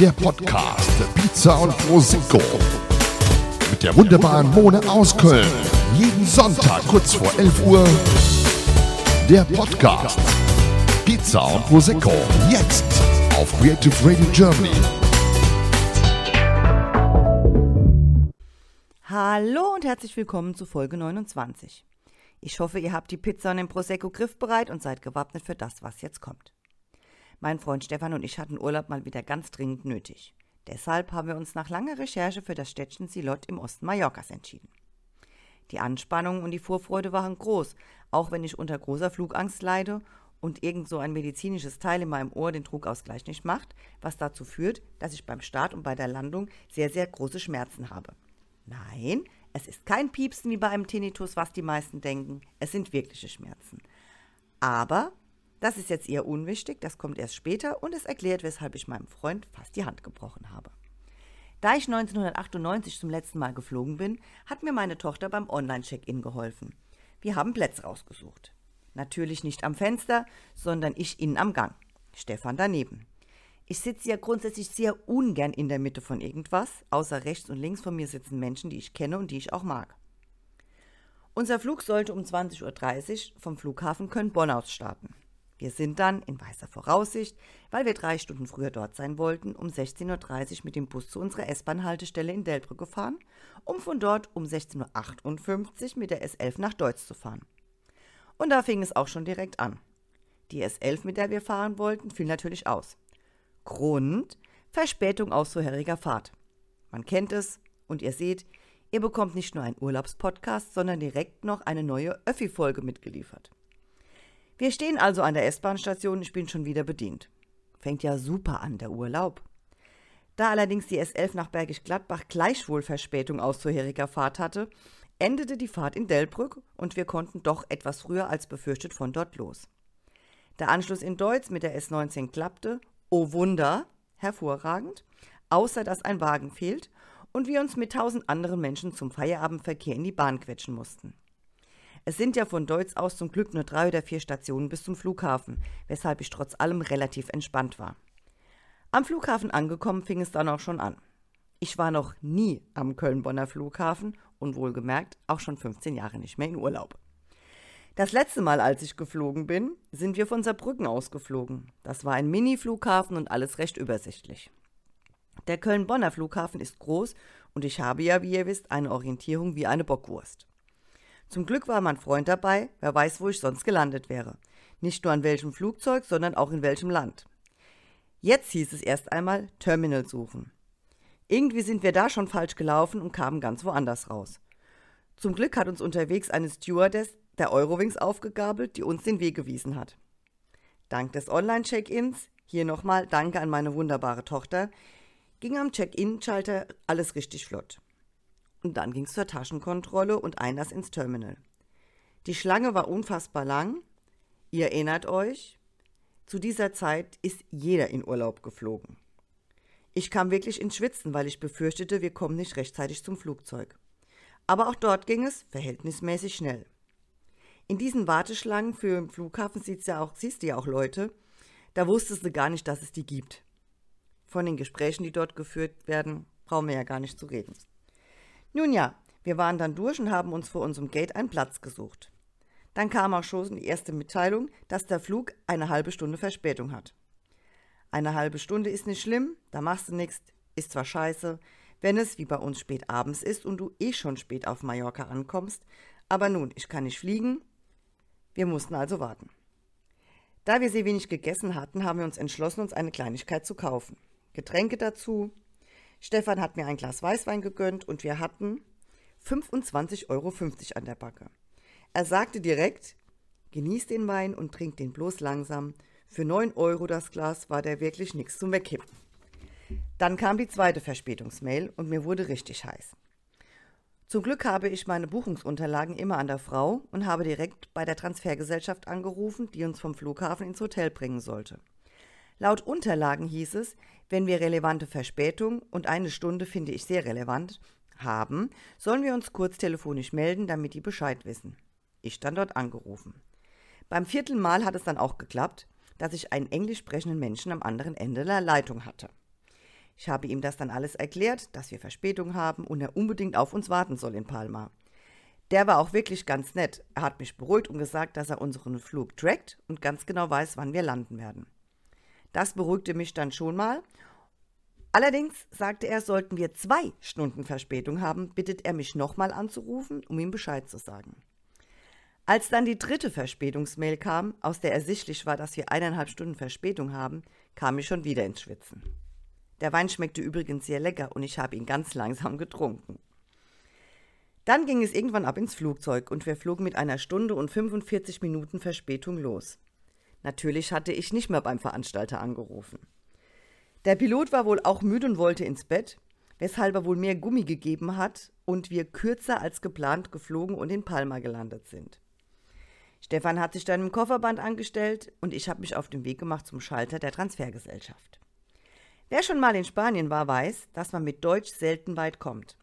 der Podcast Pizza und Prosecco mit der wunderbaren Mone aus Köln. Jeden Sonntag kurz vor 11 Uhr der Podcast Pizza und Prosecco jetzt auf Creative Radio Germany. Hallo und herzlich willkommen zu Folge 29. Ich hoffe, ihr habt die Pizza und den Prosecco griffbereit und seid gewappnet für das, was jetzt kommt. Mein Freund Stefan und ich hatten Urlaub mal wieder ganz dringend nötig. Deshalb haben wir uns nach langer Recherche für das Städtchen Silot im Osten Mallorcas entschieden. Die Anspannung und die Vorfreude waren groß, auch wenn ich unter großer Flugangst leide und irgend so ein medizinisches Teil in meinem Ohr den Druckausgleich nicht macht, was dazu führt, dass ich beim Start und bei der Landung sehr, sehr große Schmerzen habe. Nein, es ist kein Piepsen wie bei einem Tinnitus, was die meisten denken. Es sind wirkliche Schmerzen. Aber das ist jetzt eher unwichtig, das kommt erst später und es erklärt, weshalb ich meinem Freund fast die Hand gebrochen habe. Da ich 1998 zum letzten Mal geflogen bin, hat mir meine Tochter beim Online-Check-In geholfen. Wir haben Plätze rausgesucht. Natürlich nicht am Fenster, sondern ich innen am Gang. Stefan daneben. Ich sitze ja grundsätzlich sehr ungern in der Mitte von irgendwas, außer rechts und links von mir sitzen Menschen, die ich kenne und die ich auch mag. Unser Flug sollte um 20.30 Uhr vom Flughafen Köln-Bonn aus starten. Wir sind dann in weißer Voraussicht, weil wir drei Stunden früher dort sein wollten, um 16.30 Uhr mit dem Bus zu unserer S-Bahn-Haltestelle in Delbrück gefahren, um von dort um 16.58 Uhr mit der S11 nach Deutz zu fahren. Und da fing es auch schon direkt an. Die S11, mit der wir fahren wollten, fiel natürlich aus. Grund Verspätung aus vorheriger Fahrt. Man kennt es und ihr seht, ihr bekommt nicht nur einen Urlaubspodcast, sondern direkt noch eine neue Öffi-Folge mitgeliefert. Wir stehen also an der S-Bahn-Station, ich bin schon wieder bedient. Fängt ja super an, der Urlaub. Da allerdings die S11 nach Bergisch Gladbach gleichwohl Verspätung aus vorheriger Fahrt hatte, endete die Fahrt in Delbrück und wir konnten doch etwas früher als befürchtet von dort los. Der Anschluss in Deutz mit der S19 klappte oh Wunder, hervorragend, außer dass ein Wagen fehlt und wir uns mit tausend anderen Menschen zum Feierabendverkehr in die Bahn quetschen mussten. Es sind ja von Deutz aus zum Glück nur drei oder vier Stationen bis zum Flughafen, weshalb ich trotz allem relativ entspannt war. Am Flughafen angekommen fing es dann auch schon an. Ich war noch nie am Köln-Bonner Flughafen und wohlgemerkt auch schon 15 Jahre nicht mehr in Urlaub. Das letzte Mal, als ich geflogen bin, sind wir von Saarbrücken ausgeflogen. Das war ein Mini-Flughafen und alles recht übersichtlich. Der Köln-Bonner Flughafen ist groß und ich habe ja, wie ihr wisst, eine Orientierung wie eine Bockwurst. Zum Glück war mein Freund dabei, wer weiß, wo ich sonst gelandet wäre. Nicht nur an welchem Flugzeug, sondern auch in welchem Land. Jetzt hieß es erst einmal Terminal suchen. Irgendwie sind wir da schon falsch gelaufen und kamen ganz woanders raus. Zum Glück hat uns unterwegs eine Stewardess der Eurowings aufgegabelt, die uns den Weg gewiesen hat. Dank des Online-Check-ins, hier nochmal Danke an meine wunderbare Tochter, ging am Check-in-Schalter alles richtig flott. Und dann ging es zur Taschenkontrolle und Einlass ins Terminal. Die Schlange war unfassbar lang. Ihr erinnert euch, zu dieser Zeit ist jeder in Urlaub geflogen. Ich kam wirklich ins Schwitzen, weil ich befürchtete, wir kommen nicht rechtzeitig zum Flugzeug. Aber auch dort ging es verhältnismäßig schnell. In diesen Warteschlangen für den Flughafen siehst, ja auch, siehst du ja auch Leute, da wusstest du gar nicht, dass es die gibt. Von den Gesprächen, die dort geführt werden, brauchen wir ja gar nicht zu reden. Nun ja, wir waren dann durch und haben uns vor unserem Gate einen Platz gesucht. Dann kam auch schon die erste Mitteilung, dass der Flug eine halbe Stunde Verspätung hat. Eine halbe Stunde ist nicht schlimm, da machst du nichts, ist zwar scheiße, wenn es wie bei uns spät abends ist und du eh schon spät auf Mallorca ankommst, aber nun, ich kann nicht fliegen, wir mussten also warten. Da wir sehr wenig gegessen hatten, haben wir uns entschlossen, uns eine Kleinigkeit zu kaufen. Getränke dazu. Stefan hat mir ein Glas Weißwein gegönnt und wir hatten 25,50 Euro an der Backe. Er sagte direkt, genieß den Wein und trink den bloß langsam. Für 9 Euro das Glas war der wirklich nichts zum Wegkippen. Dann kam die zweite Verspätungsmail und mir wurde richtig heiß. Zum Glück habe ich meine Buchungsunterlagen immer an der Frau und habe direkt bei der Transfergesellschaft angerufen, die uns vom Flughafen ins Hotel bringen sollte. Laut Unterlagen hieß es, wenn wir relevante Verspätung und eine Stunde finde ich sehr relevant haben, sollen wir uns kurz telefonisch melden, damit die Bescheid wissen. Ich stand dort angerufen. Beim vierten Mal hat es dann auch geklappt, dass ich einen englisch sprechenden Menschen am anderen Ende der Leitung hatte. Ich habe ihm das dann alles erklärt, dass wir Verspätung haben und er unbedingt auf uns warten soll in Palma. Der war auch wirklich ganz nett. Er hat mich beruhigt und gesagt, dass er unseren Flug trackt und ganz genau weiß, wann wir landen werden. Das beruhigte mich dann schon mal. Allerdings sagte er, sollten wir zwei Stunden Verspätung haben, bittet er mich nochmal anzurufen, um ihm Bescheid zu sagen. Als dann die dritte Verspätungsmail kam, aus der ersichtlich war, dass wir eineinhalb Stunden Verspätung haben, kam ich schon wieder ins Schwitzen. Der Wein schmeckte übrigens sehr lecker und ich habe ihn ganz langsam getrunken. Dann ging es irgendwann ab ins Flugzeug und wir flogen mit einer Stunde und 45 Minuten Verspätung los. Natürlich hatte ich nicht mehr beim Veranstalter angerufen. Der Pilot war wohl auch müde und wollte ins Bett, weshalb er wohl mehr Gummi gegeben hat und wir kürzer als geplant geflogen und in Palma gelandet sind. Stefan hat sich dann im Kofferband angestellt und ich habe mich auf den Weg gemacht zum Schalter der Transfergesellschaft. Wer schon mal in Spanien war, weiß, dass man mit Deutsch selten weit kommt.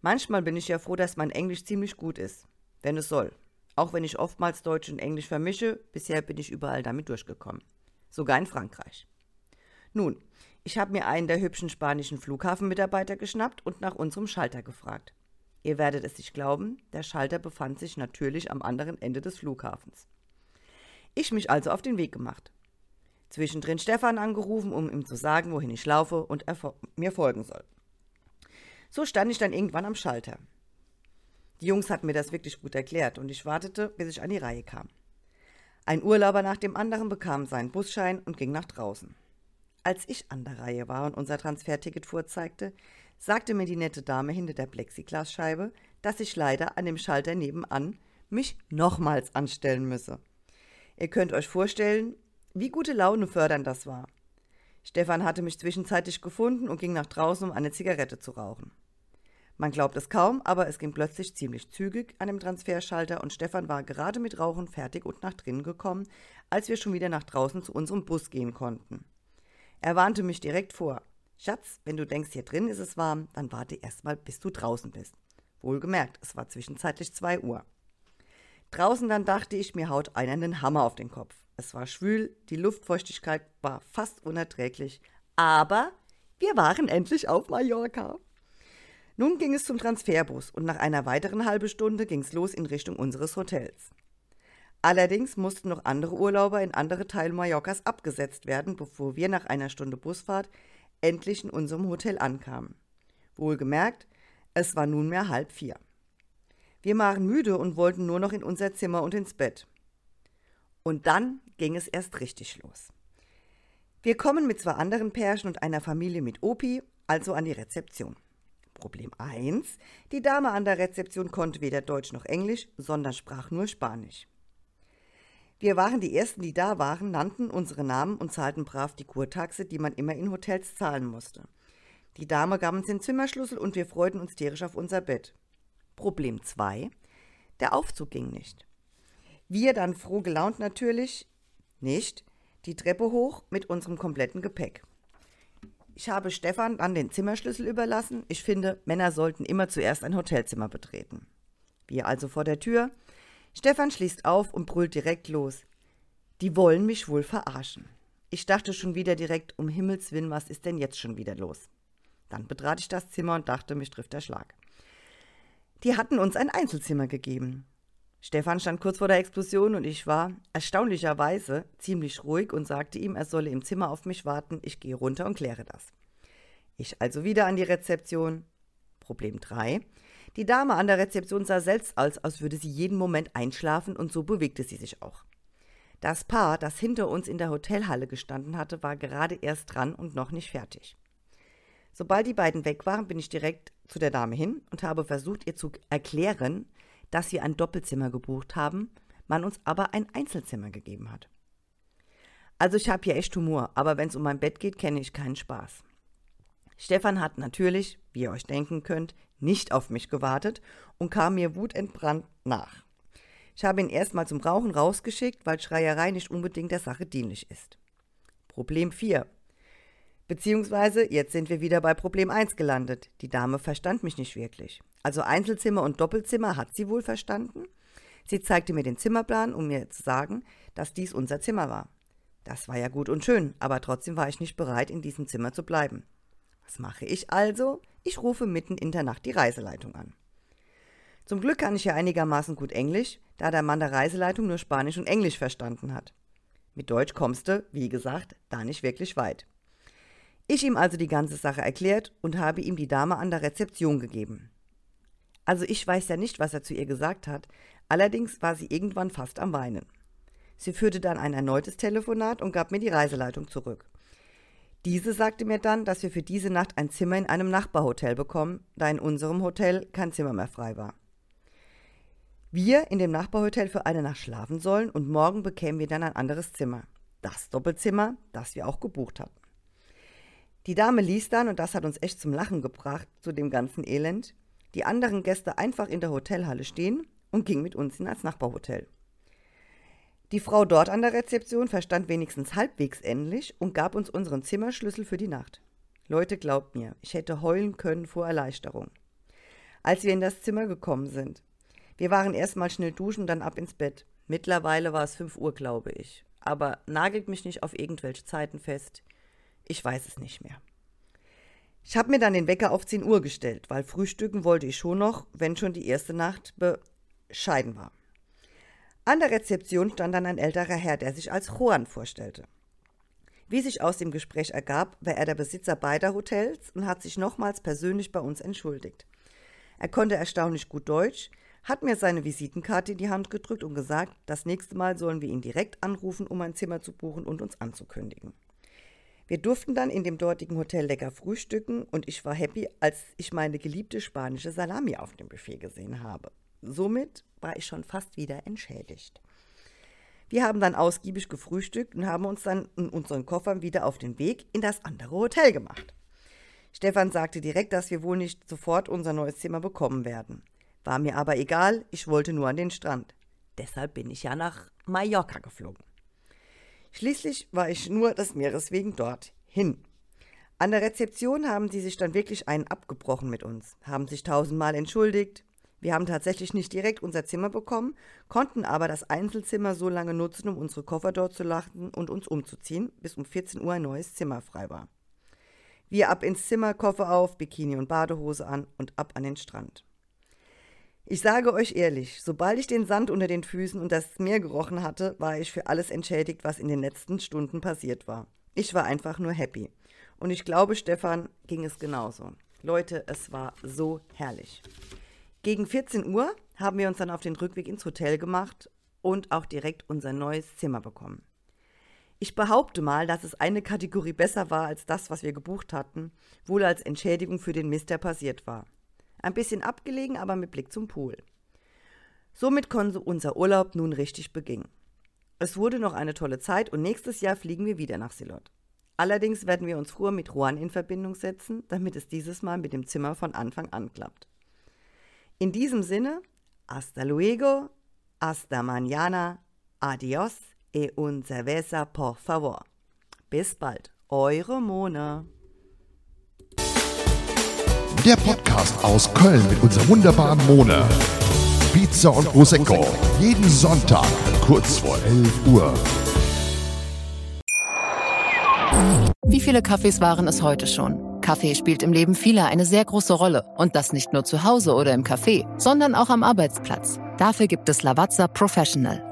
Manchmal bin ich ja froh, dass mein Englisch ziemlich gut ist, wenn es soll. Auch wenn ich oftmals Deutsch und Englisch vermische, bisher bin ich überall damit durchgekommen. Sogar in Frankreich. Nun, ich habe mir einen der hübschen spanischen Flughafenmitarbeiter geschnappt und nach unserem Schalter gefragt. Ihr werdet es nicht glauben, der Schalter befand sich natürlich am anderen Ende des Flughafens. Ich mich also auf den Weg gemacht. Zwischendrin Stefan angerufen, um ihm zu sagen, wohin ich laufe und er mir folgen soll. So stand ich dann irgendwann am Schalter. Die Jungs hatten mir das wirklich gut erklärt und ich wartete, bis ich an die Reihe kam. Ein Urlauber nach dem anderen bekam seinen Busschein und ging nach draußen. Als ich an der Reihe war und unser Transferticket vorzeigte, sagte mir die nette Dame hinter der Plexiglasscheibe, dass ich leider an dem Schalter nebenan mich nochmals anstellen müsse. Ihr könnt euch vorstellen, wie gute Laune fördernd das war. Stefan hatte mich zwischenzeitlich gefunden und ging nach draußen, um eine Zigarette zu rauchen. Man glaubt es kaum, aber es ging plötzlich ziemlich zügig an dem Transferschalter und Stefan war gerade mit Rauchen fertig und nach drinnen gekommen, als wir schon wieder nach draußen zu unserem Bus gehen konnten. Er warnte mich direkt vor. Schatz, wenn du denkst, hier drin ist es warm, dann warte erstmal, bis du draußen bist. Wohlgemerkt, es war zwischenzeitlich zwei Uhr. Draußen dann dachte ich, mir haut einer einen Hammer auf den Kopf. Es war schwül, die Luftfeuchtigkeit war fast unerträglich, aber wir waren endlich auf Mallorca. Nun ging es zum Transferbus und nach einer weiteren halben Stunde ging es los in Richtung unseres Hotels. Allerdings mussten noch andere Urlauber in andere Teile Mallorcas abgesetzt werden, bevor wir nach einer Stunde Busfahrt endlich in unserem Hotel ankamen. Wohlgemerkt, es war nunmehr halb vier. Wir waren müde und wollten nur noch in unser Zimmer und ins Bett. Und dann ging es erst richtig los. Wir kommen mit zwei anderen Pärchen und einer Familie mit Opi, also an die Rezeption. Problem 1. Die Dame an der Rezeption konnte weder Deutsch noch Englisch, sondern sprach nur Spanisch. Wir waren die Ersten, die da waren, nannten unsere Namen und zahlten brav die Kurtaxe, die man immer in Hotels zahlen musste. Die Dame gab uns den Zimmerschlüssel und wir freuten uns tierisch auf unser Bett. Problem 2. Der Aufzug ging nicht. Wir dann froh gelaunt natürlich nicht die Treppe hoch mit unserem kompletten Gepäck. Ich habe Stefan dann den Zimmerschlüssel überlassen. Ich finde, Männer sollten immer zuerst ein Hotelzimmer betreten. Wir also vor der Tür. Stefan schließt auf und brüllt direkt los. Die wollen mich wohl verarschen. Ich dachte schon wieder direkt, um Himmels Willen, was ist denn jetzt schon wieder los? Dann betrat ich das Zimmer und dachte, mich trifft der Schlag. Die hatten uns ein Einzelzimmer gegeben. Stefan stand kurz vor der Explosion und ich war erstaunlicherweise ziemlich ruhig und sagte ihm, er solle im Zimmer auf mich warten, ich gehe runter und kläre das. Ich also wieder an die Rezeption. Problem 3. Die Dame an der Rezeption sah selbst aus, als würde sie jeden Moment einschlafen und so bewegte sie sich auch. Das Paar, das hinter uns in der Hotelhalle gestanden hatte, war gerade erst dran und noch nicht fertig. Sobald die beiden weg waren, bin ich direkt zu der Dame hin und habe versucht, ihr zu erklären, dass wir ein Doppelzimmer gebucht haben, man uns aber ein Einzelzimmer gegeben hat. Also ich habe hier echt Humor, aber wenn es um mein Bett geht, kenne ich keinen Spaß. Stefan hat natürlich, wie ihr euch denken könnt, nicht auf mich gewartet und kam mir wutentbrannt nach. Ich habe ihn erstmal zum Rauchen rausgeschickt, weil Schreierei nicht unbedingt der Sache dienlich ist. Problem 4. Beziehungsweise, jetzt sind wir wieder bei Problem 1 gelandet. Die Dame verstand mich nicht wirklich. Also Einzelzimmer und Doppelzimmer hat sie wohl verstanden. Sie zeigte mir den Zimmerplan, um mir zu sagen, dass dies unser Zimmer war. Das war ja gut und schön, aber trotzdem war ich nicht bereit, in diesem Zimmer zu bleiben. Was mache ich also? Ich rufe mitten in der Nacht die Reiseleitung an. Zum Glück kann ich ja einigermaßen gut Englisch, da der Mann der Reiseleitung nur Spanisch und Englisch verstanden hat. Mit Deutsch kommst du, wie gesagt, da nicht wirklich weit. Ich ihm also die ganze Sache erklärt und habe ihm die Dame an der Rezeption gegeben. Also ich weiß ja nicht, was er zu ihr gesagt hat, allerdings war sie irgendwann fast am Weinen. Sie führte dann ein erneutes Telefonat und gab mir die Reiseleitung zurück. Diese sagte mir dann, dass wir für diese Nacht ein Zimmer in einem Nachbarhotel bekommen, da in unserem Hotel kein Zimmer mehr frei war. Wir in dem Nachbarhotel für eine Nacht schlafen sollen und morgen bekämen wir dann ein anderes Zimmer. Das Doppelzimmer, das wir auch gebucht hatten. Die Dame ließ dann, und das hat uns echt zum Lachen gebracht, zu dem ganzen Elend, die anderen Gäste einfach in der Hotelhalle stehen und ging mit uns in das Nachbarhotel. Die Frau dort an der Rezeption verstand wenigstens halbwegs Englisch und gab uns unseren Zimmerschlüssel für die Nacht. Leute, glaubt mir, ich hätte heulen können vor Erleichterung. Als wir in das Zimmer gekommen sind, wir waren erstmal schnell duschen, dann ab ins Bett. Mittlerweile war es 5 Uhr, glaube ich. Aber nagelt mich nicht auf irgendwelche Zeiten fest. Ich weiß es nicht mehr. Ich habe mir dann den Wecker auf 10 Uhr gestellt, weil frühstücken wollte ich schon noch, wenn schon die erste Nacht bescheiden war. An der Rezeption stand dann ein älterer Herr, der sich als Juan vorstellte. Wie sich aus dem Gespräch ergab, war er der Besitzer beider Hotels und hat sich nochmals persönlich bei uns entschuldigt. Er konnte erstaunlich gut Deutsch, hat mir seine Visitenkarte in die Hand gedrückt und gesagt, das nächste Mal sollen wir ihn direkt anrufen, um ein Zimmer zu buchen und uns anzukündigen. Wir durften dann in dem dortigen Hotel lecker frühstücken und ich war happy, als ich meine geliebte spanische Salami auf dem Buffet gesehen habe. Somit war ich schon fast wieder entschädigt. Wir haben dann ausgiebig gefrühstückt und haben uns dann in unseren Koffern wieder auf den Weg in das andere Hotel gemacht. Stefan sagte direkt, dass wir wohl nicht sofort unser neues Zimmer bekommen werden. War mir aber egal, ich wollte nur an den Strand. Deshalb bin ich ja nach Mallorca geflogen. Schließlich war ich nur des Meeres wegen dort hin. An der Rezeption haben sie sich dann wirklich einen abgebrochen mit uns, haben sich tausendmal entschuldigt. Wir haben tatsächlich nicht direkt unser Zimmer bekommen, konnten aber das Einzelzimmer so lange nutzen, um unsere Koffer dort zu lachen und uns umzuziehen, bis um 14 Uhr ein neues Zimmer frei war. Wir ab ins Zimmer, Koffer auf, Bikini und Badehose an und ab an den Strand. Ich sage euch ehrlich, sobald ich den Sand unter den Füßen und das Meer gerochen hatte, war ich für alles entschädigt, was in den letzten Stunden passiert war. Ich war einfach nur happy. Und ich glaube, Stefan ging es genauso. Leute, es war so herrlich. Gegen 14 Uhr haben wir uns dann auf den Rückweg ins Hotel gemacht und auch direkt unser neues Zimmer bekommen. Ich behaupte mal, dass es eine Kategorie besser war als das, was wir gebucht hatten, wohl als Entschädigung für den Mist, der passiert war. Ein bisschen abgelegen, aber mit Blick zum Pool. Somit konnte unser Urlaub nun richtig beginnen. Es wurde noch eine tolle Zeit und nächstes Jahr fliegen wir wieder nach Silot. Allerdings werden wir uns früher mit Juan in Verbindung setzen, damit es dieses Mal mit dem Zimmer von Anfang an klappt. In diesem Sinne, hasta luego, hasta mañana, adios e un cerveza por favor. Bis bald, eure Mona. Der Podcast aus Köln mit unserer wunderbaren Mona. Pizza und Prosecco. Jeden Sonntag kurz vor 11 Uhr. Wie viele Kaffees waren es heute schon? Kaffee spielt im Leben vieler eine sehr große Rolle. Und das nicht nur zu Hause oder im Café, sondern auch am Arbeitsplatz. Dafür gibt es Lavazza Professional.